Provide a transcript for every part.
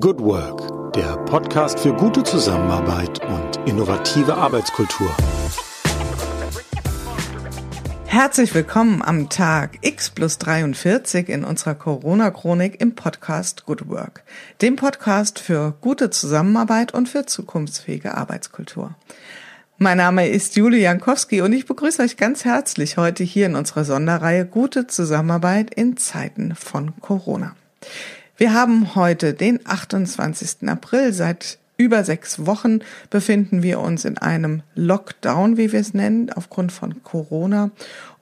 Good Work, der Podcast für gute Zusammenarbeit und innovative Arbeitskultur. Herzlich willkommen am Tag X plus 43 in unserer Corona-Chronik im Podcast Good Work, dem Podcast für gute Zusammenarbeit und für zukunftsfähige Arbeitskultur. Mein Name ist Julie Jankowski und ich begrüße euch ganz herzlich heute hier in unserer Sonderreihe Gute Zusammenarbeit in Zeiten von Corona. Wir haben heute den 28. April. Seit über sechs Wochen befinden wir uns in einem Lockdown, wie wir es nennen, aufgrund von Corona.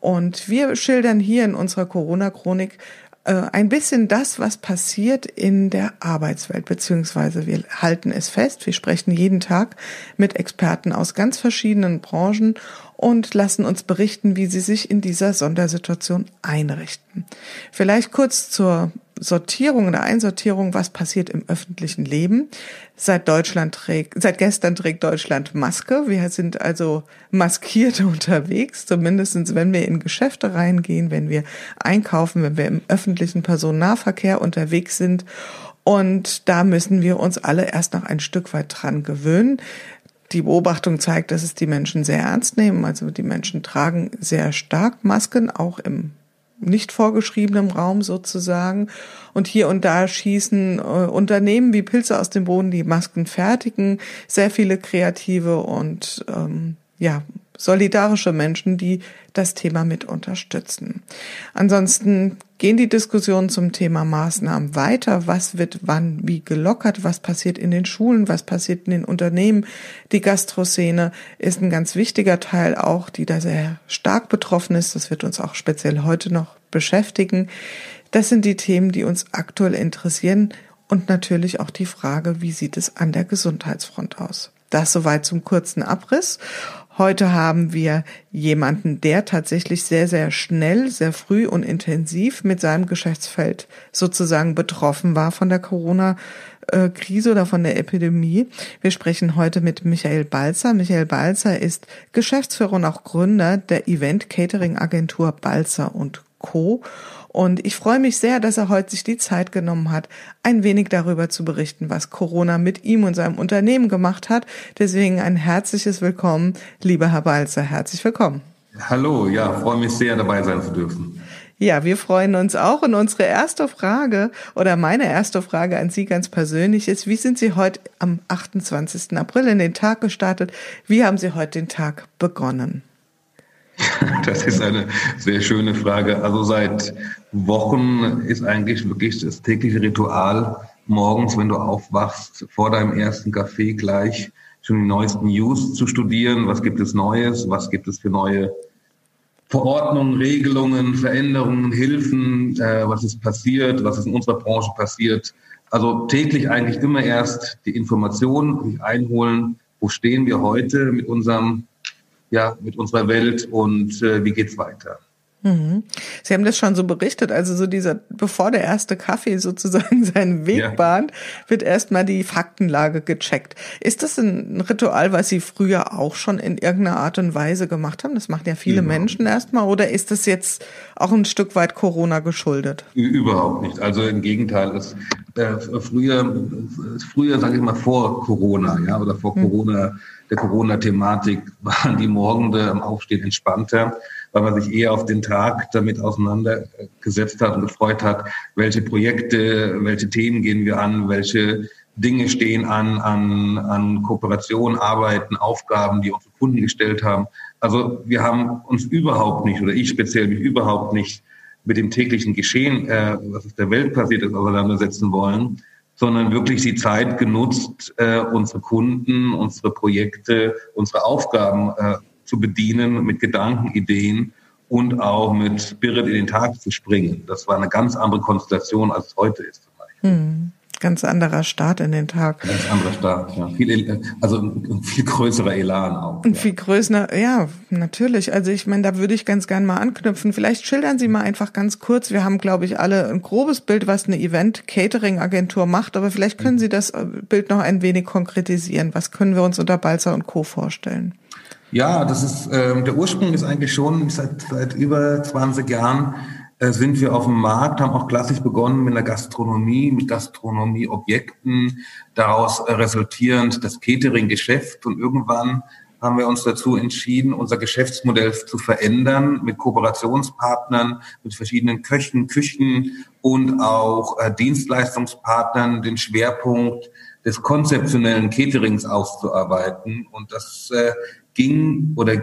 Und wir schildern hier in unserer Corona-Chronik äh, ein bisschen das, was passiert in der Arbeitswelt, beziehungsweise wir halten es fest, wir sprechen jeden Tag mit Experten aus ganz verschiedenen Branchen und lassen uns berichten, wie sie sich in dieser Sondersituation einrichten. Vielleicht kurz zur Sortierung oder Einsortierung, was passiert im öffentlichen Leben. Seit Deutschland trägt, seit gestern trägt Deutschland Maske. Wir sind also maskiert unterwegs, zumindestens wenn wir in Geschäfte reingehen, wenn wir einkaufen, wenn wir im öffentlichen Personennahverkehr unterwegs sind. Und da müssen wir uns alle erst noch ein Stück weit dran gewöhnen. Die Beobachtung zeigt, dass es die Menschen sehr ernst nehmen. Also die Menschen tragen sehr stark Masken, auch im nicht vorgeschriebenem Raum sozusagen. Und hier und da schießen äh, Unternehmen wie Pilze aus dem Boden, die Masken fertigen, sehr viele kreative und ähm, ja solidarische Menschen, die das Thema mit unterstützen. Ansonsten gehen die Diskussionen zum Thema Maßnahmen weiter. Was wird wann wie gelockert? Was passiert in den Schulen? Was passiert in den Unternehmen? Die Gastroszene ist ein ganz wichtiger Teil auch, die da sehr stark betroffen ist. Das wird uns auch speziell heute noch beschäftigen. Das sind die Themen, die uns aktuell interessieren und natürlich auch die Frage, wie sieht es an der Gesundheitsfront aus? Das soweit zum kurzen Abriss. Heute haben wir jemanden, der tatsächlich sehr, sehr schnell, sehr früh und intensiv mit seinem Geschäftsfeld sozusagen betroffen war von der Corona-Krise oder von der Epidemie. Wir sprechen heute mit Michael Balzer. Michael Balzer ist Geschäftsführer und auch Gründer der Event-Catering-Agentur Balzer und Co. Und ich freue mich sehr, dass er heute sich die Zeit genommen hat, ein wenig darüber zu berichten, was Corona mit ihm und seinem Unternehmen gemacht hat. Deswegen ein herzliches Willkommen, lieber Herr Balzer. Herzlich willkommen. Hallo, ja, freue mich sehr, dabei sein zu dürfen. Ja, wir freuen uns auch. Und unsere erste Frage oder meine erste Frage an Sie ganz persönlich ist, wie sind Sie heute am 28. April in den Tag gestartet? Wie haben Sie heute den Tag begonnen? Das ist eine sehr schöne Frage. Also seit Wochen ist eigentlich wirklich das tägliche Ritual morgens, wenn du aufwachst, vor deinem ersten Kaffee gleich schon die neuesten News zu studieren. Was gibt es Neues? Was gibt es für neue Verordnungen, Regelungen, Veränderungen, Hilfen? Äh, was ist passiert? Was ist in unserer Branche passiert? Also täglich eigentlich immer erst die Informationen einholen. Wo stehen wir heute mit unserem ja, mit unserer Welt und äh, wie geht's weiter. Mhm. Sie haben das schon so berichtet, also so dieser, bevor der erste Kaffee sozusagen seinen Weg ja. bahnt, wird erstmal die Faktenlage gecheckt. Ist das ein Ritual, was Sie früher auch schon in irgendeiner Art und Weise gemacht haben? Das machen ja viele Überhaupt. Menschen erstmal, oder ist das jetzt auch ein Stück weit Corona geschuldet? Überhaupt nicht. Also im Gegenteil, es, äh, früher, früher sage ich mal vor Corona, ja, oder vor mhm. Corona der Corona-Thematik waren die Morgende am Aufstehen entspannter, weil man sich eher auf den Tag damit auseinandergesetzt hat und gefreut hat, welche Projekte, welche Themen gehen wir an, welche Dinge stehen an, an, an Kooperation, Arbeiten, Aufgaben, die unsere Kunden gestellt haben. Also wir haben uns überhaupt nicht, oder ich speziell mich überhaupt nicht mit dem täglichen Geschehen, äh, was auf der Welt passiert ist, auseinandersetzen wollen, sondern wirklich die Zeit genutzt, äh, unsere Kunden, unsere Projekte, unsere Aufgaben äh, zu bedienen mit Gedanken, Ideen und auch mit Spirit in den Tag zu springen. Das war eine ganz andere Konstellation, als es heute ist. Zum Beispiel. Hm ganz anderer Start in den Tag. Ganz anderer Start, ja. Viel, also ein viel größerer Elan auch. Ein ja. viel größerer, ja, natürlich. Also ich meine, da würde ich ganz gern mal anknüpfen. Vielleicht schildern Sie mal einfach ganz kurz. Wir haben, glaube ich, alle ein grobes Bild, was eine Event-Catering-Agentur macht, aber vielleicht können Sie das äh, Bild noch ein wenig konkretisieren. Was können wir uns unter Balzer und Co. vorstellen? Ja, das ist, ähm, der Ursprung ist eigentlich schon seit, seit über 20 Jahren sind wir auf dem Markt, haben auch klassisch begonnen mit einer Gastronomie, mit Gastronomieobjekten, daraus äh, resultierend das Catering-Geschäft und irgendwann haben wir uns dazu entschieden, unser Geschäftsmodell zu verändern mit Kooperationspartnern, mit verschiedenen Köchen, Küchen und auch äh, Dienstleistungspartnern den Schwerpunkt des konzeptionellen Caterings auszuarbeiten. Und das äh, ging oder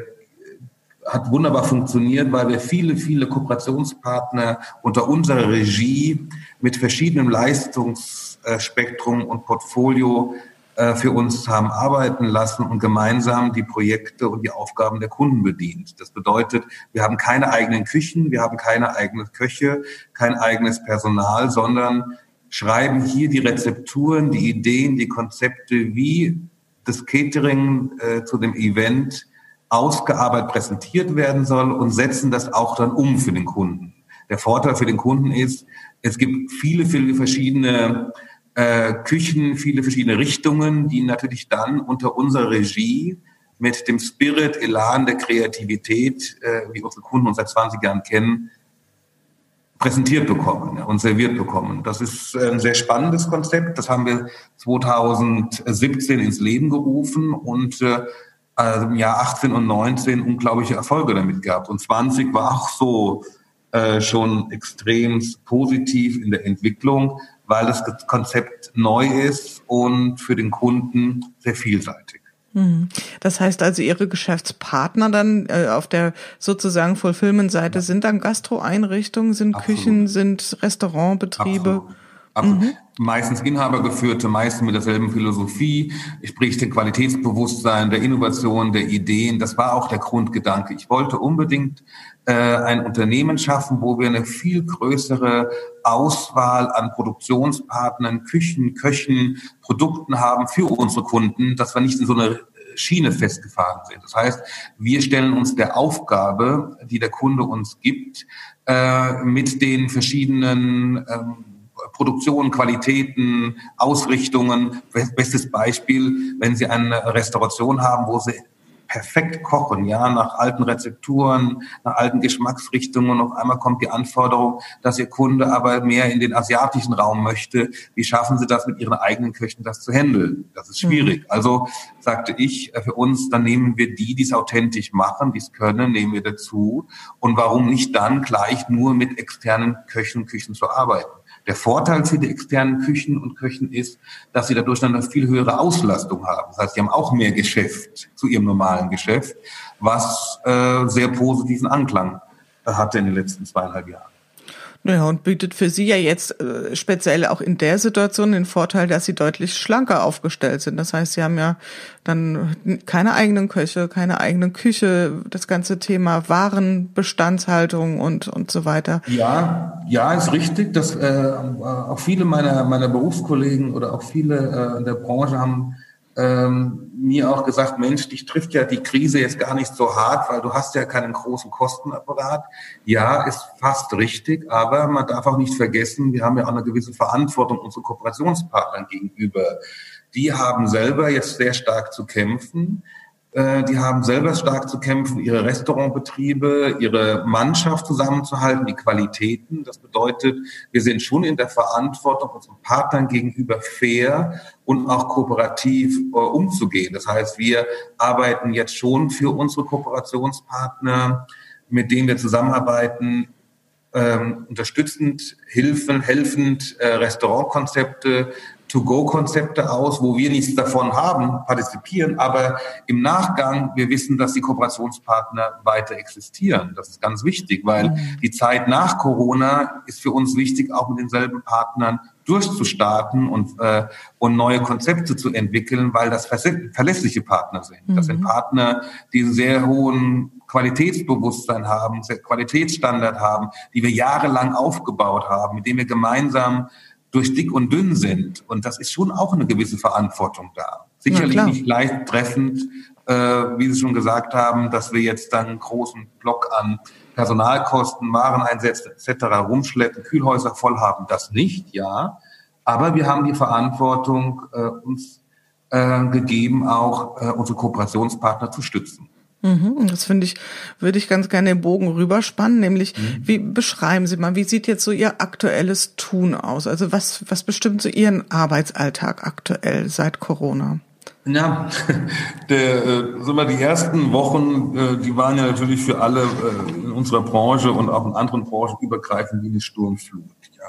hat wunderbar funktioniert, weil wir viele, viele Kooperationspartner unter unserer Regie mit verschiedenem Leistungsspektrum und Portfolio äh, für uns haben arbeiten lassen und gemeinsam die Projekte und die Aufgaben der Kunden bedient. Das bedeutet, wir haben keine eigenen Küchen, wir haben keine eigenen Köche, kein eigenes Personal, sondern schreiben hier die Rezepturen, die Ideen, die Konzepte, wie das Catering äh, zu dem Event ausgearbeitet präsentiert werden soll und setzen das auch dann um für den Kunden. Der Vorteil für den Kunden ist, es gibt viele, viele verschiedene äh, Küchen, viele verschiedene Richtungen, die natürlich dann unter unserer Regie mit dem Spirit, Elan der Kreativität, äh, wie unsere Kunden uns seit 20 Jahren kennen, präsentiert bekommen und serviert bekommen. Das ist ein sehr spannendes Konzept. Das haben wir 2017 ins Leben gerufen und äh, also im Jahr 18 und 19 unglaubliche Erfolge damit gehabt. Und 20 war auch so äh, schon extrem positiv in der Entwicklung, weil das Konzept neu ist und für den Kunden sehr vielseitig. Mhm. Das heißt also, Ihre Geschäftspartner dann äh, auf der sozusagen Fulfillment-Seite sind dann Gastroeinrichtungen, sind Absolut. Küchen, sind Restaurantbetriebe? Absolut. Also mhm. meistens inhabergeführte, meistens mit derselben Philosophie, sprich den Qualitätsbewusstsein, der Innovation, der Ideen. Das war auch der Grundgedanke. Ich wollte unbedingt äh, ein Unternehmen schaffen, wo wir eine viel größere Auswahl an Produktionspartnern, Küchen, Köchen, Produkten haben für unsere Kunden, dass wir nicht in so eine Schiene festgefahren sind. Das heißt, wir stellen uns der Aufgabe, die der Kunde uns gibt, äh, mit den verschiedenen ähm, Produktion, Qualitäten, Ausrichtungen. Bestes Beispiel, wenn Sie eine Restauration haben, wo Sie perfekt kochen, ja, nach alten Rezepturen, nach alten Geschmacksrichtungen. Und auf einmal kommt die Anforderung, dass Ihr Kunde aber mehr in den asiatischen Raum möchte. Wie schaffen Sie das mit Ihren eigenen Köchen, das zu handeln? Das ist schwierig. Mhm. Also sagte ich, äh, für uns, dann nehmen wir die, die es authentisch machen, die es können, nehmen wir dazu. Und warum nicht dann gleich nur mit externen Köchen Küchen zu arbeiten? Der Vorteil für die externen Küchen und Köchen ist, dass sie dadurch dann eine viel höhere Auslastung haben. Das heißt, sie haben auch mehr Geschäft zu ihrem normalen Geschäft, was äh, sehr positiven Anklang hatte in den letzten zweieinhalb Jahren. Naja, und bietet für Sie ja jetzt äh, speziell auch in der Situation den Vorteil, dass Sie deutlich schlanker aufgestellt sind. Das heißt, Sie haben ja dann keine eigenen Köche, keine eigene Küche, das ganze Thema Warenbestandshaltung und, und so weiter. Ja, ja, ist richtig. Dass, äh, auch viele meiner, meiner Berufskollegen oder auch viele äh, in der Branche haben ähm, mir auch gesagt, Mensch, dich trifft ja die Krise jetzt gar nicht so hart, weil du hast ja keinen großen Kostenapparat. Ja, ist fast richtig, aber man darf auch nicht vergessen, wir haben ja auch eine gewisse Verantwortung unseren Kooperationspartnern gegenüber. Die haben selber jetzt sehr stark zu kämpfen. Äh, die haben selber stark zu kämpfen, ihre Restaurantbetriebe, ihre Mannschaft zusammenzuhalten, die Qualitäten. Das bedeutet, wir sind schon in der Verantwortung, unseren Partnern gegenüber fair und auch kooperativ äh, umzugehen. Das heißt, wir arbeiten jetzt schon für unsere Kooperationspartner, mit denen wir zusammenarbeiten, ähm, unterstützend, hilfen, helfend äh, Restaurantkonzepte To-Go-Konzepte aus, wo wir nichts davon haben, partizipieren, aber im Nachgang, wir wissen, dass die Kooperationspartner weiter existieren. Das ist ganz wichtig, weil mhm. die Zeit nach Corona ist für uns wichtig, auch mit denselben Partnern durchzustarten und, äh, und neue Konzepte zu entwickeln, weil das verlässliche Partner sind. Mhm. Das sind mhm. Partner, die einen sehr hohen Qualitätsbewusstsein haben, Qualitätsstandard haben, die wir jahrelang aufgebaut haben, mit denen wir gemeinsam durch dick und dünn sind. Und das ist schon auch eine gewisse Verantwortung da. Sicherlich ja, nicht leicht treffend, äh, wie Sie schon gesagt haben, dass wir jetzt dann einen großen Block an Personalkosten, Wareneinsätze etc. rumschleppen, Kühlhäuser voll haben. Das nicht, ja. Aber wir haben die Verantwortung äh, uns äh, gegeben, auch äh, unsere Kooperationspartner zu stützen. Mhm, das finde ich, würde ich ganz gerne den Bogen rüberspannen, nämlich mhm. wie beschreiben Sie mal, wie sieht jetzt so Ihr aktuelles Tun aus? Also was, was bestimmt so Ihren Arbeitsalltag aktuell seit Corona? Ja, der, äh, so mal die ersten Wochen, äh, die waren ja natürlich für alle äh, in unserer Branche und auch in anderen Branchen übergreifend wie eine Sturmflut. Ja,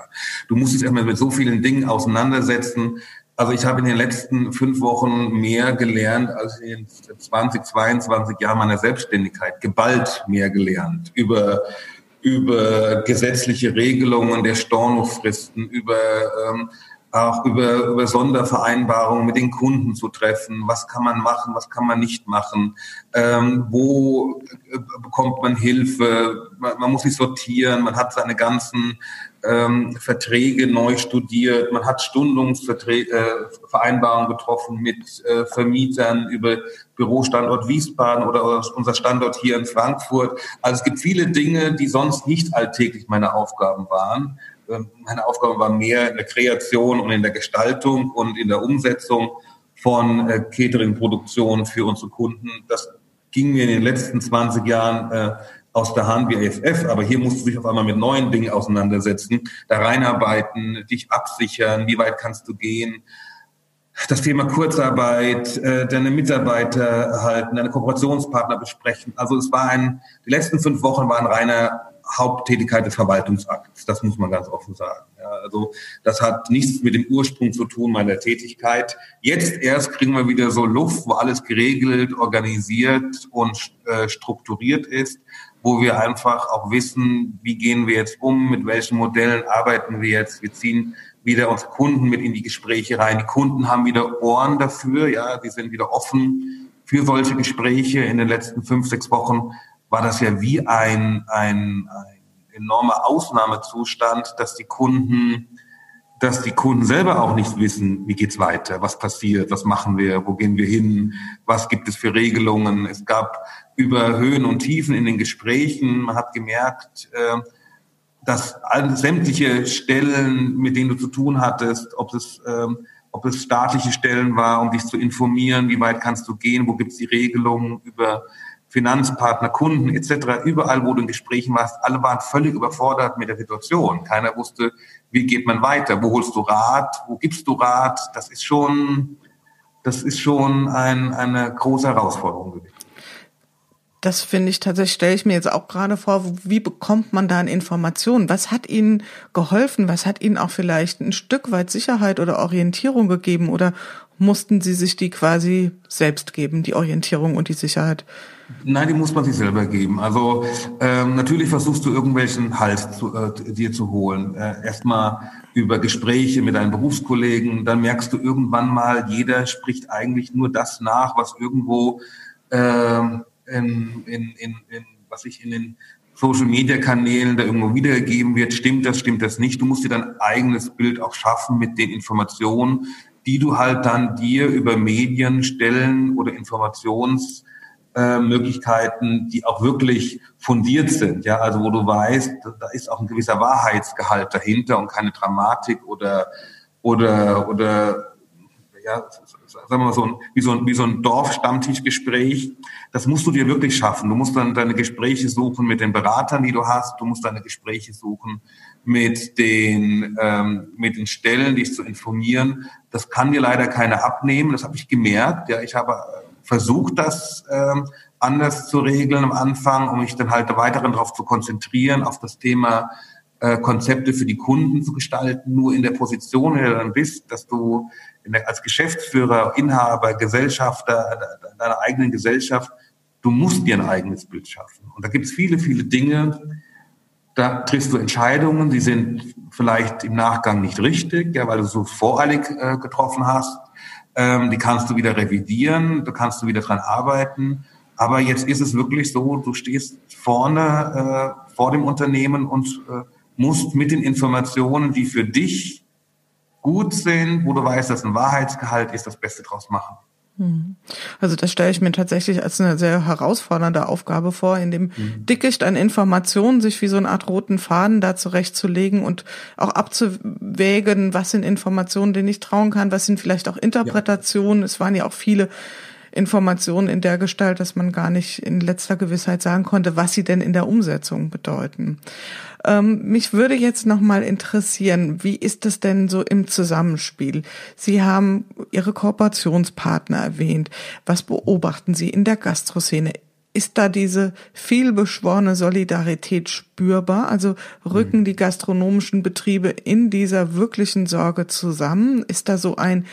du musst dich erstmal mit so vielen Dingen auseinandersetzen. Also ich habe in den letzten fünf Wochen mehr gelernt als in 20, 22 Jahren meiner Selbstständigkeit. Geballt mehr gelernt über über gesetzliche Regelungen der Stornofristen, über ähm, auch über, über Sondervereinbarungen mit den Kunden zu treffen. Was kann man machen, was kann man nicht machen? Ähm, wo äh, bekommt man Hilfe? Man, man, muss sich sortieren. Man hat seine ganzen ähm, Verträge neu studiert. Man hat Stundungsvereinbarungen äh, getroffen mit äh, Vermietern über Bürostandort Wiesbaden oder unser Standort hier in Frankfurt. Also es gibt viele Dinge, die sonst nicht alltäglich meine Aufgaben waren. Ähm, meine Aufgabe war mehr in der Kreation und in der Gestaltung und in der Umsetzung von äh, Catering-Produktion für unsere Kunden. Das ging mir in den letzten 20 Jahren äh, aus der Hand wie AFF, aber hier musst du dich auf einmal mit neuen Dingen auseinandersetzen, da reinarbeiten, dich absichern, wie weit kannst du gehen. Das Thema Kurzarbeit, äh, deine Mitarbeiter halten, deine Kooperationspartner besprechen. Also es war ein, die letzten fünf Wochen waren reiner Haupttätigkeit des Verwaltungsakts. Das muss man ganz offen sagen. Ja, also das hat nichts mit dem Ursprung zu tun meiner Tätigkeit. Jetzt erst kriegen wir wieder so Luft, wo alles geregelt, organisiert und äh, strukturiert ist, wo wir einfach auch wissen, wie gehen wir jetzt um, mit welchen Modellen arbeiten wir jetzt. Wir ziehen wieder unsere Kunden mit in die Gespräche rein. Die Kunden haben wieder Ohren dafür, ja, die sind wieder offen für solche Gespräche. In den letzten fünf, sechs Wochen war das ja wie ein, ein, ein enormer Ausnahmezustand, dass die Kunden, dass die Kunden selber auch nicht wissen, wie geht's weiter, was passiert, was machen wir, wo gehen wir hin, was gibt es für Regelungen. Es gab über Höhen und Tiefen in den Gesprächen. Man hat gemerkt, äh, dass sämtliche Stellen, mit denen du zu tun hattest, ob es ähm, ob es staatliche Stellen war, um dich zu informieren, wie weit kannst du gehen, wo gibt es die Regelungen über Finanzpartner, Kunden etc., überall, wo du in Gesprächen warst, alle waren völlig überfordert mit der Situation. Keiner wusste, wie geht man weiter, wo holst du Rat, wo gibst du Rat. Das ist schon, das ist schon ein, eine große Herausforderung gewesen. Das finde ich tatsächlich, stelle ich mir jetzt auch gerade vor, wie bekommt man da Informationen? Was hat Ihnen geholfen? Was hat Ihnen auch vielleicht ein Stück weit Sicherheit oder Orientierung gegeben? Oder mussten Sie sich die quasi selbst geben, die Orientierung und die Sicherheit? Nein, die muss man sich selber geben. Also ähm, natürlich versuchst du irgendwelchen Halt zu, äh, dir zu holen. Äh, Erstmal über Gespräche mit deinen Berufskollegen, dann merkst du irgendwann mal, jeder spricht eigentlich nur das nach, was irgendwo äh, in, in, in, in was ich in den Social Media Kanälen da irgendwo wiedergegeben wird. Stimmt das, stimmt das nicht? Du musst dir dein eigenes Bild auch schaffen mit den Informationen, die du halt dann dir über Medien stellen oder Informations äh, Möglichkeiten, die auch wirklich fundiert sind, ja, also wo du weißt, da ist auch ein gewisser Wahrheitsgehalt dahinter und keine Dramatik oder oder oder ja, sagen wir mal so ein, wie so ein, wie so ein Dorfstammtischgespräch. Das musst du dir wirklich schaffen. Du musst dann deine Gespräche suchen mit den Beratern, die du hast. Du musst deine Gespräche suchen mit den, ähm, mit den Stellen, dich zu informieren. Das kann dir leider keiner abnehmen. Das habe ich gemerkt. Ja, ich habe versucht, das ähm, anders zu regeln am Anfang, um mich dann halt weiterhin darauf zu konzentrieren, auf das Thema äh, Konzepte für die Kunden zu gestalten. Nur in der Position, in der du dann bist, dass du der, als Geschäftsführer, Inhaber, Gesellschafter deiner eigenen Gesellschaft, du musst dir ein eigenes Bild schaffen. Und da gibt es viele, viele Dinge, da triffst du Entscheidungen, die sind vielleicht im Nachgang nicht richtig, ja, weil du so voreilig äh, getroffen hast ähm, die kannst du wieder revidieren, da kannst du wieder dran arbeiten. Aber jetzt ist es wirklich so, du stehst vorne äh, vor dem Unternehmen und äh, musst mit den Informationen, die für dich gut sind, wo du weißt, dass ein Wahrheitsgehalt ist, das Beste draus machen. Mhm. Also das stelle ich mir tatsächlich als eine sehr herausfordernde Aufgabe vor, in dem mhm. Dickicht an Informationen sich wie so eine Art roten Faden da zurechtzulegen und auch abzuwägen, was sind Informationen, denen ich trauen kann, was sind vielleicht auch Interpretationen. Ja. Es waren ja auch viele Informationen in der Gestalt, dass man gar nicht in letzter Gewissheit sagen konnte, was sie denn in der Umsetzung bedeuten. Ähm, mich würde jetzt noch mal interessieren, wie ist es denn so im Zusammenspiel? Sie haben Ihre Kooperationspartner erwähnt. Was beobachten Sie in der Gastroszene? Ist da diese vielbeschworene Solidarität spürbar? Also rücken mhm. die gastronomischen Betriebe in dieser wirklichen Sorge zusammen? Ist da so ein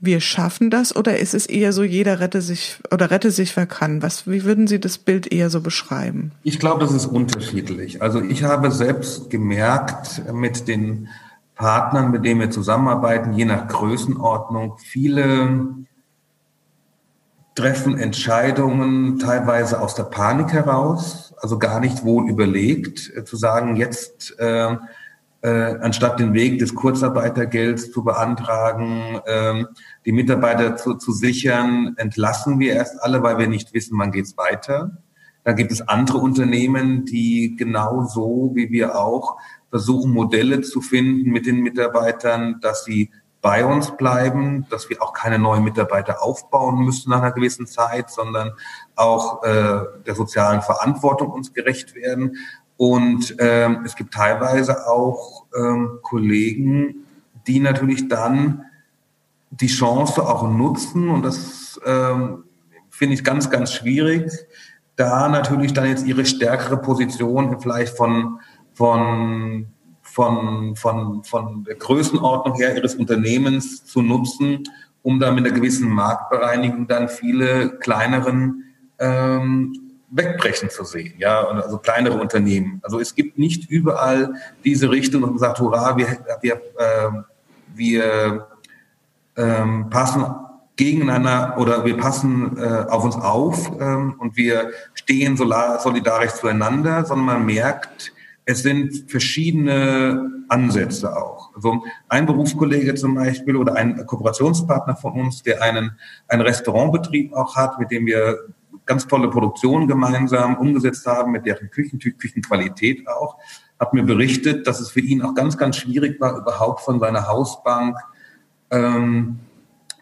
wir schaffen das oder ist es eher so, jeder rette sich oder rette sich, wer kann? Was, wie würden Sie das Bild eher so beschreiben? Ich glaube, das ist unterschiedlich. Also ich habe selbst gemerkt mit den Partnern, mit denen wir zusammenarbeiten, je nach Größenordnung, viele treffen Entscheidungen teilweise aus der Panik heraus, also gar nicht wohl überlegt, äh, zu sagen, jetzt äh, äh, anstatt den Weg des Kurzarbeitergelds zu beantragen, äh, die Mitarbeiter zu, zu sichern, entlassen wir erst alle, weil wir nicht wissen, wann geht's weiter. Dann gibt es andere Unternehmen, die genauso wie wir auch versuchen, Modelle zu finden mit den Mitarbeitern, dass sie bei uns bleiben, dass wir auch keine neuen Mitarbeiter aufbauen müssen nach einer gewissen Zeit, sondern auch äh, der sozialen Verantwortung uns gerecht werden. Und ähm, es gibt teilweise auch ähm, Kollegen, die natürlich dann die Chance auch nutzen. Und das ähm, finde ich ganz, ganz schwierig, da natürlich dann jetzt ihre stärkere Position vielleicht von, von von, von, von der Größenordnung her ihres Unternehmens zu nutzen, um da mit einer gewissen Marktbereinigung dann viele kleineren ähm, wegbrechen zu sehen, ja, also kleinere Unternehmen. Also es gibt nicht überall diese Richtung und sagt, hurra, wir, wir, äh, wir ähm, passen gegeneinander oder wir passen äh, auf uns auf ähm, und wir stehen solidarisch zueinander, sondern man merkt, es sind verschiedene Ansätze auch. Also ein Berufskollege zum Beispiel oder ein Kooperationspartner von uns, der einen, einen Restaurantbetrieb auch hat, mit dem wir ganz tolle Produktionen gemeinsam umgesetzt haben, mit deren Küchen, Küchenqualität auch, hat mir berichtet, dass es für ihn auch ganz, ganz schwierig war, überhaupt von seiner Hausbank ähm,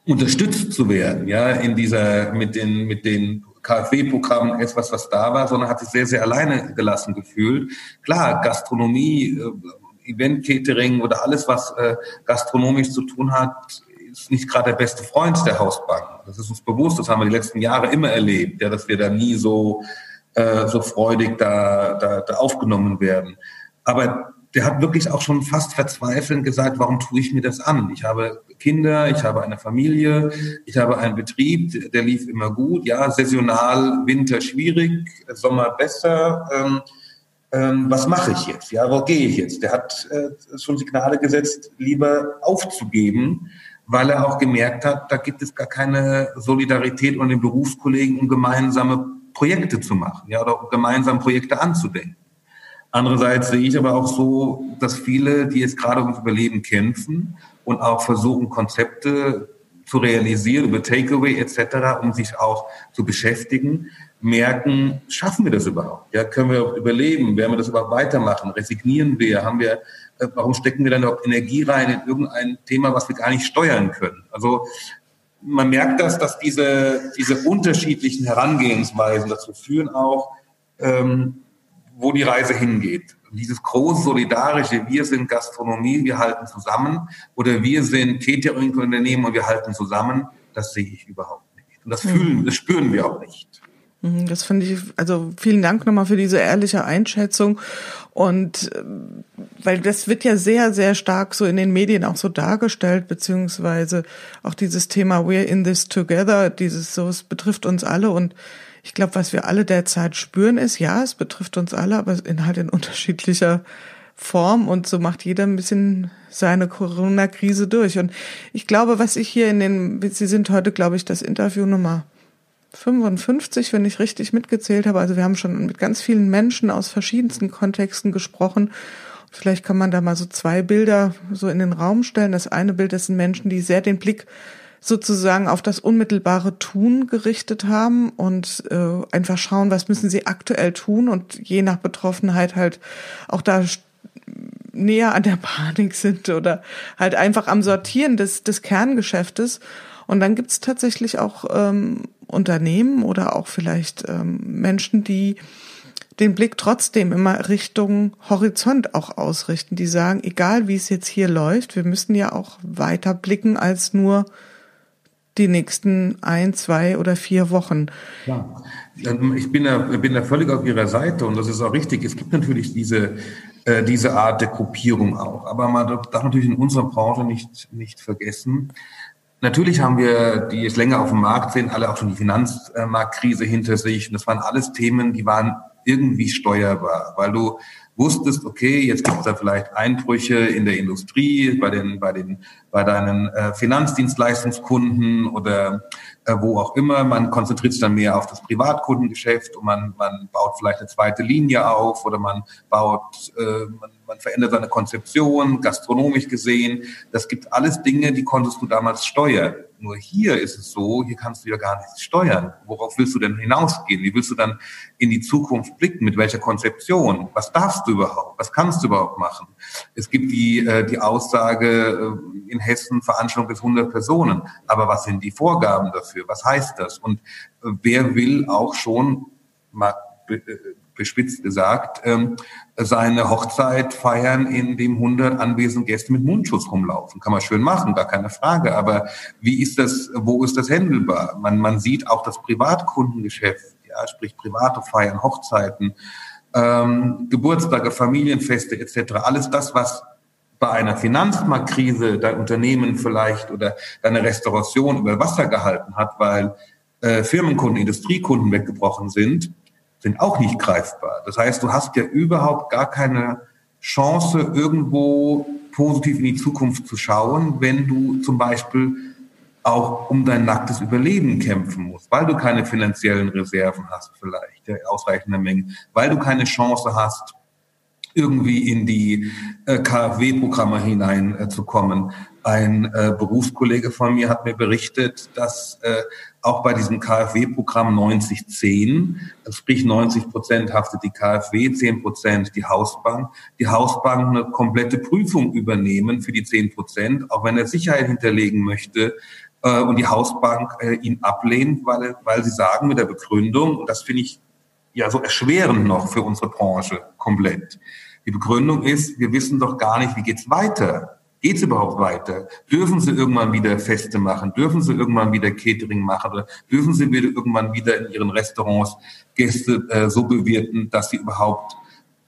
unterstützt zu werden, ja, in dieser, mit den, mit den KfW-Programm etwas, was da war, sondern hat sich sehr, sehr alleine gelassen gefühlt. Klar, Gastronomie, äh, Event-Catering oder alles, was äh, gastronomisch zu tun hat, ist nicht gerade der beste Freund der Hausbank. Das ist uns bewusst, das haben wir die letzten Jahre immer erlebt, ja, dass wir da nie so, äh, so freudig da, da, da aufgenommen werden. Aber der hat wirklich auch schon fast verzweifelnd gesagt, warum tue ich mir das an? Ich habe Kinder, ich habe eine Familie, ich habe einen Betrieb, der lief immer gut. Ja, saisonal, Winter schwierig, Sommer besser. Ähm, ähm, was mache ich jetzt? Ja, wo gehe ich jetzt? Der hat äh, schon Signale gesetzt, lieber aufzugeben, weil er auch gemerkt hat, da gibt es gar keine Solidarität unter den Berufskollegen, um gemeinsame Projekte zu machen, ja, oder um gemeinsam Projekte anzudenken. Andererseits sehe ich aber auch so, dass viele, die jetzt gerade ums Überleben kämpfen und auch versuchen, Konzepte zu realisieren über Takeaway etc., um sich auch zu beschäftigen, merken, schaffen wir das überhaupt? Ja, können wir überleben? Werden wir das überhaupt weitermachen? Resignieren wir? Haben wir, warum stecken wir dann überhaupt Energie rein in irgendein Thema, was wir gar nicht steuern können? Also, man merkt das, dass diese, diese unterschiedlichen Herangehensweisen dazu führen auch, ähm, wo die Reise hingeht. Dieses große solidarische, wir sind Gastronomie, wir halten zusammen, oder wir sind Catering-Unternehmen und wir halten zusammen, das sehe ich überhaupt nicht. Und das mhm. fühlen, das spüren wir auch nicht. Mhm, das finde ich, also vielen Dank nochmal für diese ehrliche Einschätzung. Und äh, weil das wird ja sehr, sehr stark so in den Medien auch so dargestellt, beziehungsweise auch dieses Thema We're in this together, dieses so, es betrifft uns alle und ich glaube, was wir alle derzeit spüren, ist, ja, es betrifft uns alle, aber in halt in unterschiedlicher Form und so macht jeder ein bisschen seine Corona-Krise durch. Und ich glaube, was ich hier in den, Sie sind heute, glaube ich, das Interview Nummer 55, wenn ich richtig mitgezählt habe. Also wir haben schon mit ganz vielen Menschen aus verschiedensten Kontexten gesprochen. Vielleicht kann man da mal so zwei Bilder so in den Raum stellen. Das eine Bild, das sind Menschen, die sehr den Blick sozusagen auf das unmittelbare Tun gerichtet haben und äh, einfach schauen, was müssen sie aktuell tun und je nach Betroffenheit halt auch da näher an der Panik sind oder halt einfach am Sortieren des, des Kerngeschäftes. Und dann gibt's tatsächlich auch ähm, Unternehmen oder auch vielleicht ähm, Menschen, die den Blick trotzdem immer Richtung Horizont auch ausrichten, die sagen, egal wie es jetzt hier läuft, wir müssen ja auch weiter blicken als nur die nächsten ein, zwei oder vier Wochen. Ja, ich bin da, bin da völlig auf Ihrer Seite und das ist auch richtig. Es gibt natürlich diese, äh, diese Art der Gruppierung auch. Aber man darf natürlich in unserer Branche nicht, nicht vergessen, Natürlich haben wir, die es länger auf dem Markt sind, alle auch schon die Finanzmarktkrise hinter sich. Und das waren alles Themen, die waren irgendwie steuerbar, weil du wusstest, okay, jetzt gibt es da vielleicht Einbrüche in der Industrie, bei den, bei den, bei deinen äh, Finanzdienstleistungskunden oder wo auch immer. Man konzentriert sich dann mehr auf das Privatkundengeschäft und man, man baut vielleicht eine zweite Linie auf oder man baut, äh, man, man verändert seine Konzeption, gastronomisch gesehen. Das gibt alles Dinge, die konntest du damals steuern. Nur hier ist es so, hier kannst du ja gar nichts steuern. Worauf willst du denn hinausgehen? Wie willst du dann in die Zukunft blicken? Mit welcher Konzeption? Was darfst du überhaupt? Was kannst du überhaupt machen? Es gibt die, äh, die Aussage äh, in Hessen Veranstaltung bis 100 Personen. Aber was sind die Vorgaben dafür? Was heißt das? Und äh, wer will auch schon mal bespitzt gesagt, ähm, seine Hochzeit feiern, in dem 100 anwesenden Gäste mit Mundschutz rumlaufen. Kann man schön machen, gar keine Frage. Aber wie ist das, wo ist das händelbar? Man, man sieht auch das Privatkundengeschäft, ja, sprich private Feiern, Hochzeiten, ähm, Geburtstage, Familienfeste etc. Alles das, was bei einer Finanzmarktkrise dein Unternehmen vielleicht oder deine Restauration über Wasser gehalten hat, weil äh, Firmenkunden, Industriekunden weggebrochen sind, sind auch nicht greifbar. Das heißt, du hast ja überhaupt gar keine Chance, irgendwo positiv in die Zukunft zu schauen, wenn du zum Beispiel auch um dein nacktes Überleben kämpfen musst, weil du keine finanziellen Reserven hast vielleicht, der ausreichende Mengen, weil du keine Chance hast, irgendwie in die äh, KfW-Programme hineinzukommen. Äh, Ein äh, Berufskollege von mir hat mir berichtet, dass äh, auch bei diesem KfW-Programm 9010, sprich 90 Prozent haftet die KfW, 10 Prozent die Hausbank, die Hausbank eine komplette Prüfung übernehmen für die 10 Prozent, auch wenn er Sicherheit hinterlegen möchte äh, und die Hausbank äh, ihn ablehnt, weil, weil sie sagen mit der Begründung, und das finde ich ja so erschwerend noch für unsere Branche komplett. Die Begründung ist, wir wissen doch gar nicht, wie geht's weiter. Geht es überhaupt weiter? Dürfen sie irgendwann wieder Feste machen? Dürfen sie irgendwann wieder Catering machen? Oder dürfen sie wieder irgendwann wieder in ihren Restaurants Gäste äh, so bewirten, dass sie überhaupt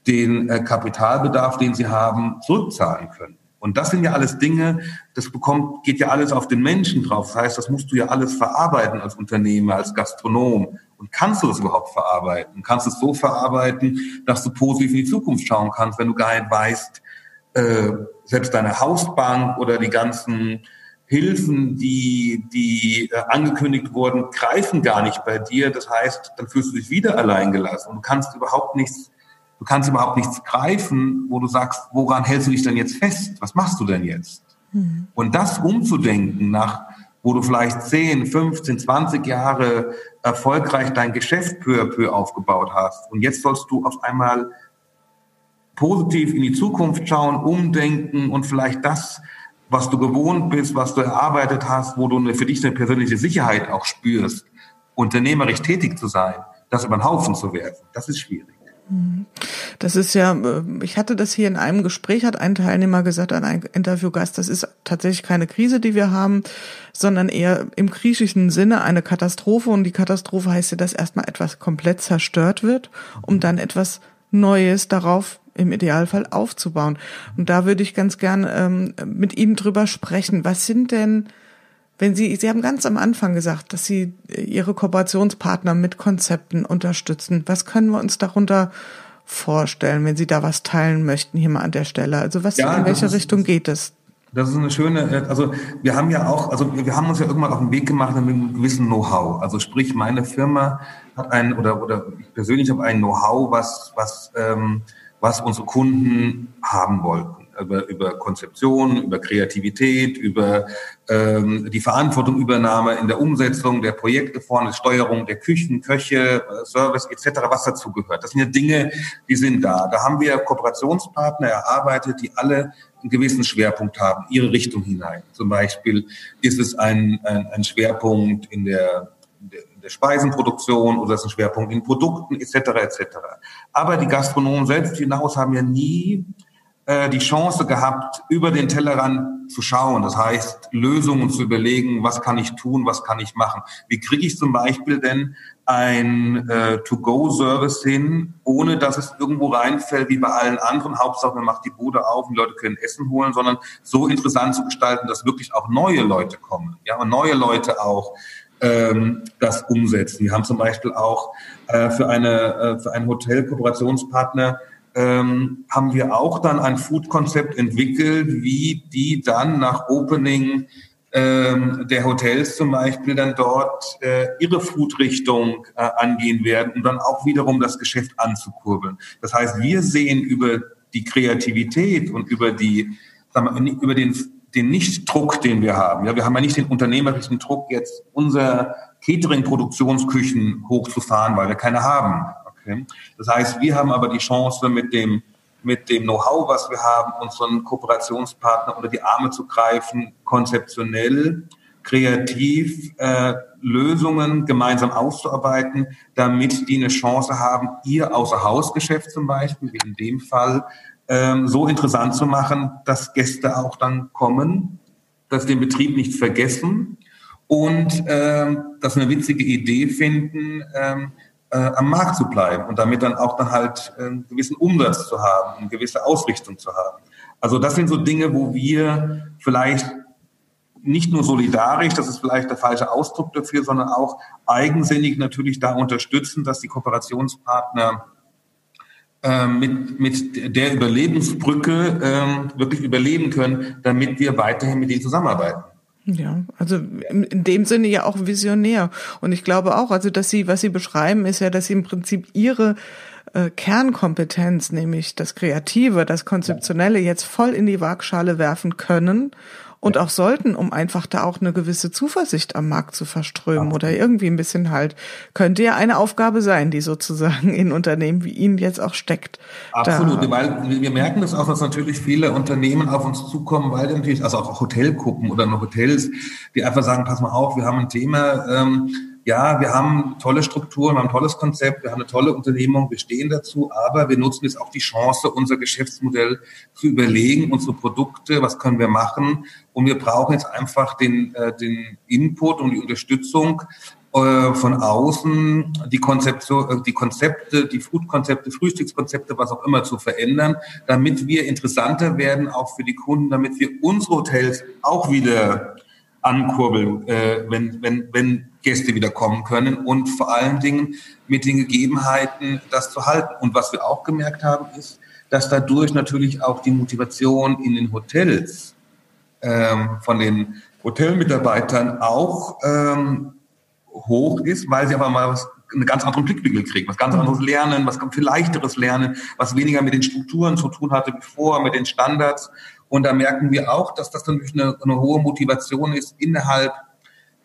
den äh, Kapitalbedarf, den sie haben, zurückzahlen können? Und das sind ja alles Dinge, das bekommt, geht ja alles auf den Menschen drauf. Das heißt, das musst du ja alles verarbeiten als Unternehmer, als Gastronom. Und kannst du das überhaupt verarbeiten? Kannst du es so verarbeiten, dass du positiv in die Zukunft schauen kannst, wenn du gar nicht weißt, äh, selbst deine Hausbank oder die ganzen Hilfen, die, die äh, angekündigt wurden, greifen gar nicht bei dir. Das heißt, dann fühlst du dich wieder alleingelassen und du kannst überhaupt nichts, du kannst überhaupt nichts greifen, wo du sagst, woran hältst du dich denn jetzt fest? Was machst du denn jetzt? Mhm. Und das umzudenken nach, wo du vielleicht 10, 15, 20 Jahre erfolgreich dein Geschäft peu à peu aufgebaut hast und jetzt sollst du auf einmal positiv in die Zukunft schauen, umdenken und vielleicht das, was du gewohnt bist, was du erarbeitet hast, wo du eine, für dich eine persönliche Sicherheit auch spürst, unternehmerisch tätig zu sein, das über den Haufen zu werfen, das ist schwierig. Das ist ja, äh, ich hatte das hier in einem Gespräch, hat ein Teilnehmer gesagt an einem Interviewgast, das ist tatsächlich keine Krise, die wir haben, sondern eher im griechischen Sinne eine Katastrophe. Und die Katastrophe heißt ja, dass erstmal etwas komplett zerstört wird, um dann etwas Neues darauf im Idealfall aufzubauen. Und da würde ich ganz gern ähm, mit Ihnen drüber sprechen. Was sind denn, wenn Sie, Sie haben ganz am Anfang gesagt, dass Sie Ihre Kooperationspartner mit Konzepten unterstützen. Was können wir uns darunter vorstellen, wenn Sie da was teilen möchten hier mal an der Stelle? Also was, ja, in welche ist, Richtung geht es? Das ist eine schöne, also wir haben ja auch, also wir haben uns ja irgendwann auf den Weg gemacht mit einem gewissen Know-how. Also sprich, meine Firma hat ein, oder, oder ich persönlich habe ein Know-how, was, was ähm, was unsere Kunden haben wollten. Über, über Konzeption, über Kreativität, über ähm, die Verantwortungübernahme in der Umsetzung der Projekte vorne, Steuerung der Küchen, Köche, Service etc., was dazu gehört. Das sind ja Dinge, die sind da. Da haben wir Kooperationspartner erarbeitet, die alle einen gewissen Schwerpunkt haben, ihre Richtung hinein. Zum Beispiel ist es ein, ein, ein Schwerpunkt in der der Speisenproduktion oder ist ein Schwerpunkt in Produkten etc. etc. Aber die Gastronomen selbst hinaus haben ja nie äh, die Chance gehabt, über den Tellerrand zu schauen. Das heißt, Lösungen zu überlegen, was kann ich tun, was kann ich machen. Wie kriege ich zum Beispiel denn ein äh, To-Go-Service hin, ohne dass es irgendwo reinfällt wie bei allen anderen. Hauptsache, man macht die Bude auf und die Leute können Essen holen, sondern so interessant zu gestalten, dass wirklich auch neue Leute kommen. Ja, und neue Leute auch ähm, das umsetzen. Wir haben zum Beispiel auch äh, für, eine, äh, für einen Hotel-Kooperationspartner ähm, haben wir auch dann ein Food-Konzept entwickelt, wie die dann nach Opening ähm, der Hotels zum Beispiel dann dort äh, ihre Food-Richtung äh, angehen werden, um dann auch wiederum das Geschäft anzukurbeln. Das heißt, wir sehen über die Kreativität und über die, sagen wir, über den, den Nichtdruck, den wir haben. Ja, wir haben ja nicht den unternehmerischen Druck, jetzt unser Catering-Produktionsküchen hochzufahren, weil wir keine haben. Okay? Das heißt, wir haben aber die Chance mit dem mit dem Know-how, was wir haben, unseren Kooperationspartner unter die Arme zu greifen, konzeptionell, kreativ äh, Lösungen gemeinsam auszuarbeiten, damit die eine Chance haben, ihr Außerhausgeschäft zum Beispiel, wie in dem Fall, ähm, so interessant zu machen, dass Gäste auch dann kommen, dass den Betrieb nicht vergessen und ähm, dass eine witzige Idee finden, ähm, äh, am Markt zu bleiben und damit dann auch dann halt äh, einen gewissen Umsatz zu haben, eine gewisse Ausrichtung zu haben. Also das sind so Dinge, wo wir vielleicht nicht nur solidarisch, das ist vielleicht der falsche Ausdruck dafür, sondern auch eigensinnig natürlich da unterstützen, dass die Kooperationspartner mit, mit der Überlebensbrücke äh, wirklich überleben können, damit wir weiterhin mit ihnen zusammenarbeiten. Ja, also in dem Sinne ja auch visionär. Und ich glaube auch, also dass Sie, was Sie beschreiben, ist ja, dass Sie im Prinzip Ihre äh, Kernkompetenz, nämlich das Kreative, das Konzeptionelle, jetzt voll in die Waagschale werfen können und auch sollten, um einfach da auch eine gewisse Zuversicht am Markt zu verströmen oder irgendwie ein bisschen halt, könnte ja eine Aufgabe sein, die sozusagen in Unternehmen wie Ihnen jetzt auch steckt. Absolut, da. weil wir merken das auch, dass natürlich viele Unternehmen auf uns zukommen, weil natürlich, also auch Hotelgruppen oder Hotels, die einfach sagen, pass mal auf, wir haben ein Thema, ähm, ja, wir haben tolle Strukturen, wir haben ein tolles Konzept, wir haben eine tolle Unternehmung, wir stehen dazu, aber wir nutzen jetzt auch die Chance, unser Geschäftsmodell zu überlegen, unsere Produkte, was können wir machen. Und wir brauchen jetzt einfach den, äh, den Input und die Unterstützung äh, von außen, die, Konzeption, äh, die Konzepte, die Food-Konzepte, Frühstückskonzepte, was auch immer zu verändern, damit wir interessanter werden, auch für die Kunden, damit wir unsere Hotels auch wieder ankurbeln, äh, wenn, wenn, wenn Gäste wieder kommen können und vor allen Dingen mit den Gegebenheiten das zu halten. Und was wir auch gemerkt haben, ist, dass dadurch natürlich auch die Motivation in den Hotels ähm, von den Hotelmitarbeitern auch ähm, hoch ist, weil sie aber mal was, einen ganz anderen Blickwinkel kriegen, was ganz anderes lernen, was viel leichteres lernen, was weniger mit den Strukturen zu tun hatte bevor, mit den Standards. Und da merken wir auch, dass das natürlich eine, eine hohe Motivation ist innerhalb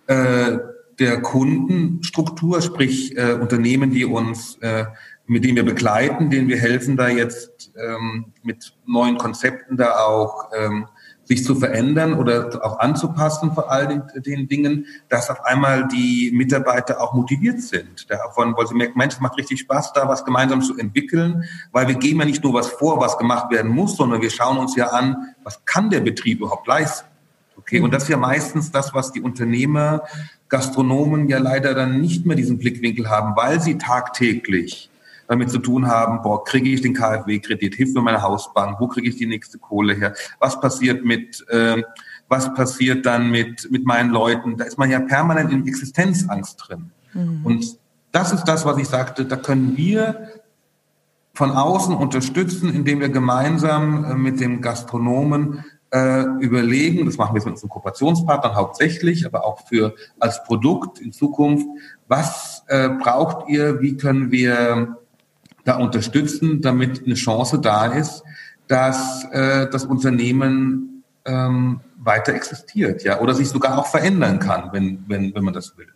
äh, der Kundenstruktur, sprich äh, Unternehmen, die uns, äh, mit denen wir begleiten, denen wir helfen, da jetzt ähm, mit neuen Konzepten da auch ähm, sich zu verändern oder auch anzupassen vor all den, den Dingen, dass auf einmal die Mitarbeiter auch motiviert sind. Davon, weil sie merken, Mensch, es macht richtig Spaß, da was gemeinsam zu entwickeln, weil wir geben ja nicht nur was vor, was gemacht werden muss, sondern wir schauen uns ja an, was kann der Betrieb überhaupt leisten. Okay, und das ist ja meistens das, was die Unternehmer Gastronomen ja leider dann nicht mehr diesen Blickwinkel haben, weil sie tagtäglich damit zu tun haben, boah, kriege ich den KfW-Kredit, hilft mir meine Hausbank, wo kriege ich die nächste Kohle her, was passiert mit, äh, was passiert dann mit, mit meinen Leuten, da ist man ja permanent in Existenzangst drin. Mhm. Und das ist das, was ich sagte, da können wir von außen unterstützen, indem wir gemeinsam äh, mit dem Gastronomen äh, überlegen, das machen wir mit unseren Kooperationspartnern hauptsächlich, aber auch für als Produkt in Zukunft, was äh, braucht ihr, wie können wir da unterstützen, damit eine Chance da ist, dass äh, das Unternehmen ähm, weiter existiert, ja, oder sich sogar auch verändern kann, wenn, wenn, wenn man das will.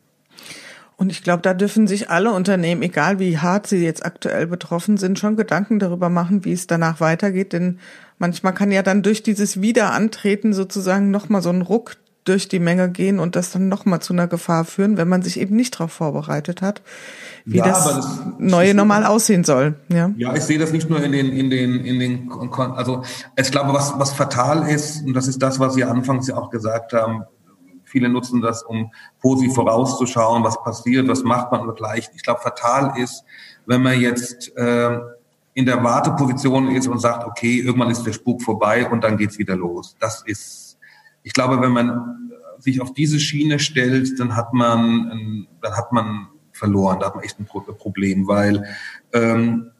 Und ich glaube, da dürfen sich alle Unternehmen, egal wie hart sie jetzt aktuell betroffen sind, schon Gedanken darüber machen, wie es danach weitergeht. Denn manchmal kann ja dann durch dieses Wiederantreten sozusagen nochmal so ein Ruck durch die Menge gehen und das dann nochmal zu einer Gefahr führen, wenn man sich eben nicht darauf vorbereitet hat, wie ja, das, das, neue normal aussehen soll. Ja. ja, ich sehe das nicht nur in den, in den, in den, also ich glaube, was, was fatal ist, und das ist das, was Sie anfangs ja auch gesagt haben, viele nutzen das, um positiv vorauszuschauen, was passiert, was macht man und gleich. Ich glaube, fatal ist, wenn man jetzt äh, in der Warteposition ist und sagt, okay, irgendwann ist der Spuk vorbei und dann geht's wieder los. Das ist, ich glaube, wenn man sich auf diese Schiene stellt, dann hat man, dann hat man verloren. Da hat man echt ein Problem, weil ähm,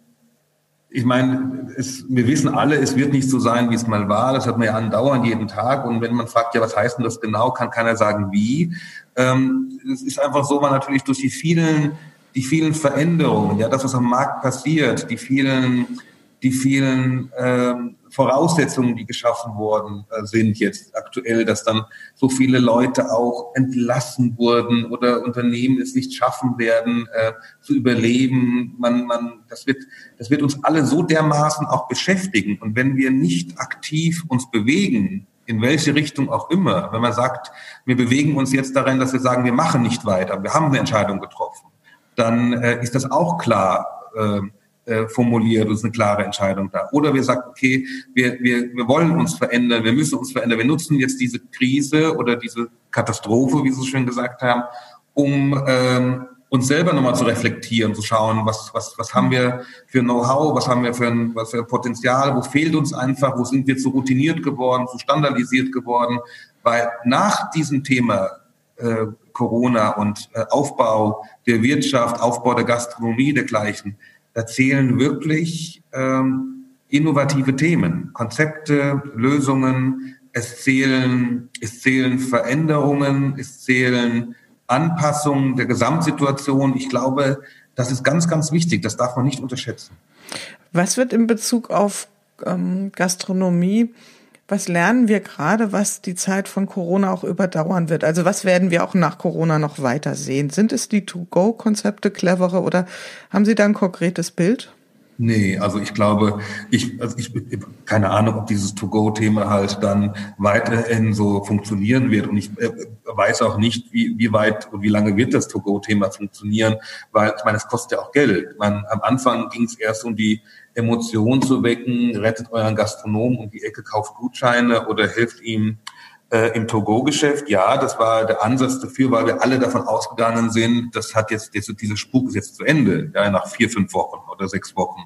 ich meine, es, wir wissen alle, es wird nicht so sein, wie es mal war. Das hat man ja andauernd jeden Tag. Und wenn man fragt, ja, was heißt denn das genau, kann keiner sagen, wie. Ähm, es ist einfach so, man natürlich durch die vielen die vielen Veränderungen, ja, das, was am Markt passiert, die vielen, die vielen ähm, Voraussetzungen, die geschaffen worden äh, sind jetzt aktuell, dass dann so viele Leute auch entlassen wurden oder Unternehmen es nicht schaffen werden äh, zu überleben. Man, man, das wird, das wird uns alle so dermaßen auch beschäftigen. Und wenn wir nicht aktiv uns bewegen, in welche Richtung auch immer, wenn man sagt, wir bewegen uns jetzt darin, dass wir sagen, wir machen nicht weiter, wir haben eine Entscheidung getroffen dann äh, ist das auch klar äh, äh, formuliert. Ist eine klare Entscheidung da. Oder wir sagen, okay, wir, wir, wir wollen uns verändern, wir müssen uns verändern, wir nutzen jetzt diese Krise oder diese Katastrophe, wie Sie schön gesagt haben, um ähm, uns selber nochmal zu reflektieren, zu schauen, was, was, was haben wir für Know-how, was haben wir für ein, was für ein Potenzial, wo fehlt uns einfach, wo sind wir zu routiniert geworden, zu standardisiert geworden, weil nach diesem Thema äh, Corona und äh, Aufbau der Wirtschaft, Aufbau der Gastronomie, dergleichen, da zählen wirklich ähm, innovative Themen, Konzepte, Lösungen. Es zählen, es zählen Veränderungen, es zählen Anpassungen der Gesamtsituation. Ich glaube, das ist ganz, ganz wichtig. Das darf man nicht unterschätzen. Was wird in Bezug auf ähm, Gastronomie was lernen wir gerade, was die Zeit von Corona auch überdauern wird? Also was werden wir auch nach Corona noch weiter sehen? Sind es die To-Go-Konzepte clevere oder haben Sie da ein konkretes Bild? Nee, also ich glaube, ich, also ich, keine Ahnung, ob dieses To-Go-Thema halt dann weiterhin so funktionieren wird. Und ich äh, weiß auch nicht, wie, wie weit und wie lange wird das To-Go-Thema funktionieren, weil ich meine, es kostet ja auch Geld. Man, am Anfang ging es erst um die Emotion zu wecken, rettet euren Gastronom um die Ecke, kauft Gutscheine oder hilft ihm äh, im Togo-Geschäft, ja, das war der Ansatz dafür, weil wir alle davon ausgegangen sind, das hat jetzt, jetzt dieser Spuk ist jetzt zu Ende, ja, nach vier, fünf Wochen oder sechs Wochen.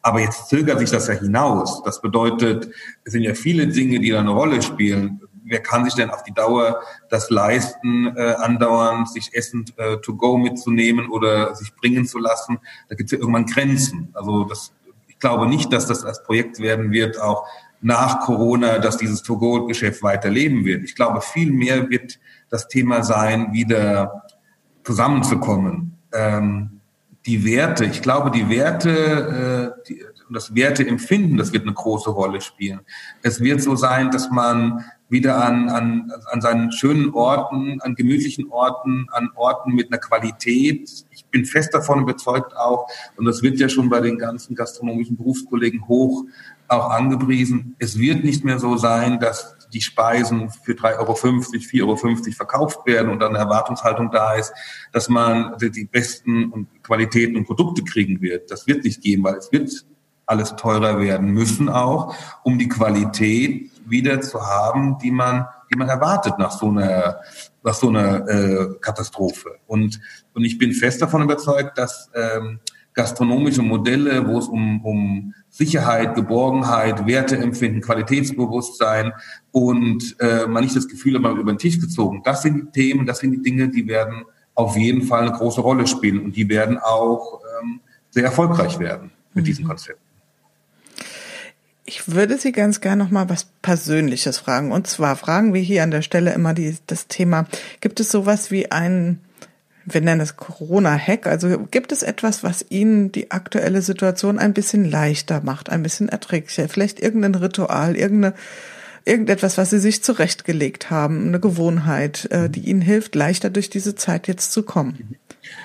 Aber jetzt zögert sich das ja hinaus. Das bedeutet, es sind ja viele Dinge, die da eine Rolle spielen. Wer kann sich denn auf die Dauer das leisten, äh, andauernd sich Essen äh, to go mitzunehmen oder sich bringen zu lassen? Da gibt es ja irgendwann Grenzen. Also das, ich glaube nicht, dass das als Projekt werden wird, auch nach Corona, dass dieses To-Go-Geschäft weiterleben wird. Ich glaube, viel mehr wird das Thema sein, wieder zusammenzukommen. Ähm, die Werte, ich glaube, die Werte, äh, die, das Werteempfinden, das wird eine große Rolle spielen. Es wird so sein, dass man wieder an, an, an seinen schönen Orten, an gemütlichen Orten, an Orten mit einer Qualität. Ich bin fest davon überzeugt auch, und das wird ja schon bei den ganzen gastronomischen Berufskollegen hoch auch angepriesen, es wird nicht mehr so sein, dass die Speisen für 3,50 Euro, 4,50 Euro verkauft werden und dann eine Erwartungshaltung da ist, dass man die besten Qualitäten und Produkte kriegen wird. Das wird nicht gehen, weil es wird alles teurer werden müssen auch, um die Qualität wieder zu haben, die man, die man erwartet nach so einer, nach so einer äh, Katastrophe. Und, und ich bin fest davon überzeugt, dass ähm, gastronomische Modelle, wo es um, um Sicherheit, Geborgenheit, Werteempfinden, Qualitätsbewusstsein und äh, man nicht das Gefühl hat, man über den Tisch gezogen. Das sind die Themen, das sind die Dinge, die werden auf jeden Fall eine große Rolle spielen und die werden auch ähm, sehr erfolgreich werden mit mhm. diesen Konzepten. Ich würde Sie ganz gerne noch mal was Persönliches fragen. Und zwar fragen wir hier an der Stelle immer die, das Thema, gibt es sowas wie einen wir nennen es Corona-Hack. Also gibt es etwas, was Ihnen die aktuelle Situation ein bisschen leichter macht, ein bisschen erträglicher? Vielleicht irgendein Ritual, irgendeine, irgendetwas, was Sie sich zurechtgelegt haben, eine Gewohnheit, äh, die Ihnen hilft, leichter durch diese Zeit jetzt zu kommen?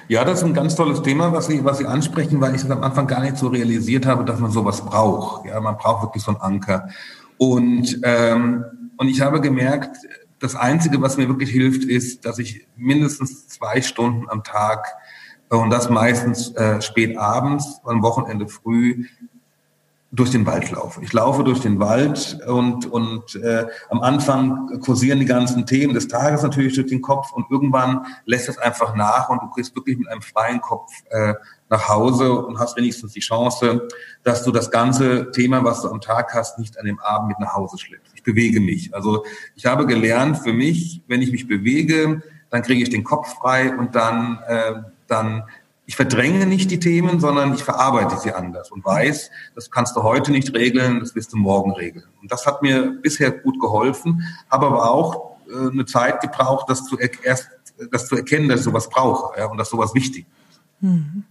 Ja, das ist ein ganz tolles Thema, was Sie, was Sie ansprechen, weil ich es am Anfang gar nicht so realisiert habe, dass man sowas braucht. Ja, man braucht wirklich so einen Anker. Und, ähm, und ich habe gemerkt, das Einzige, was mir wirklich hilft, ist, dass ich mindestens zwei Stunden am Tag und das meistens äh, spät abends, am Wochenende früh durch den Wald laufe. Ich laufe durch den Wald und, und äh, am Anfang kursieren die ganzen Themen des Tages natürlich durch den Kopf und irgendwann lässt es einfach nach und du gehst wirklich mit einem freien Kopf äh, nach Hause und hast wenigstens die Chance, dass du das ganze Thema, was du am Tag hast, nicht an dem Abend mit nach Hause schleppst. Ich bewege mich. Also ich habe gelernt für mich, wenn ich mich bewege, dann kriege ich den Kopf frei und dann, äh, dann ich verdränge nicht die Themen, sondern ich verarbeite sie anders und weiß, das kannst du heute nicht regeln, das wirst du morgen regeln. Und das hat mir bisher gut geholfen, habe aber auch äh, eine Zeit gebraucht, das zu, erst, das zu erkennen, dass ich sowas brauche ja, und dass sowas wichtig ist. Mhm.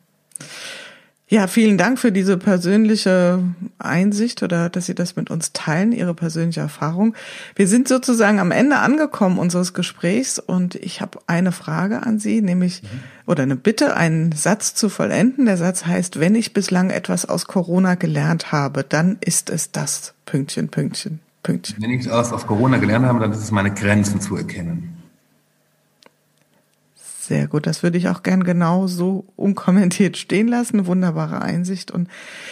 Ja, vielen Dank für diese persönliche Einsicht oder dass Sie das mit uns teilen, Ihre persönliche Erfahrung. Wir sind sozusagen am Ende angekommen unseres Gesprächs und ich habe eine Frage an Sie, nämlich mhm. oder eine Bitte, einen Satz zu vollenden. Der Satz heißt, wenn ich bislang etwas aus Corona gelernt habe, dann ist es das. Pünktchen, Pünktchen, Pünktchen. Wenn ich etwas aus Corona gelernt habe, dann ist es meine Grenzen zu erkennen. Sehr gut, das würde ich auch gern genau so unkommentiert stehen lassen. Wunderbare Einsicht. Und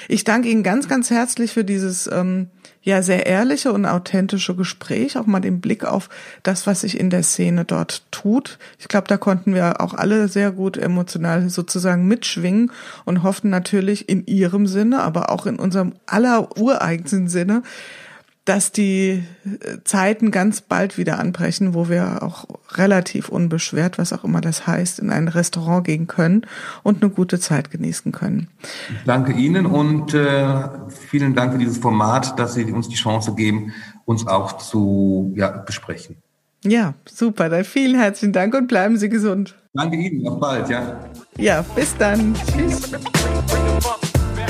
ich danke Ihnen ganz, ganz herzlich für dieses ähm, ja sehr ehrliche und authentische Gespräch, auch mal den Blick auf das, was sich in der Szene dort tut. Ich glaube, da konnten wir auch alle sehr gut emotional sozusagen mitschwingen und hoffen natürlich in Ihrem Sinne, aber auch in unserem aller ureigensten Sinne, dass die äh, Zeiten ganz bald wieder anbrechen, wo wir auch relativ unbeschwert, was auch immer das heißt, in ein Restaurant gehen können und eine gute Zeit genießen können. Ich danke Ihnen und äh, vielen Dank für dieses Format, dass Sie uns die Chance geben, uns auch zu ja, besprechen. Ja, super. Dann vielen herzlichen Dank und bleiben Sie gesund. Danke Ihnen. Auf bald, ja. Ja, bis dann. Tschüss.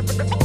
Bye.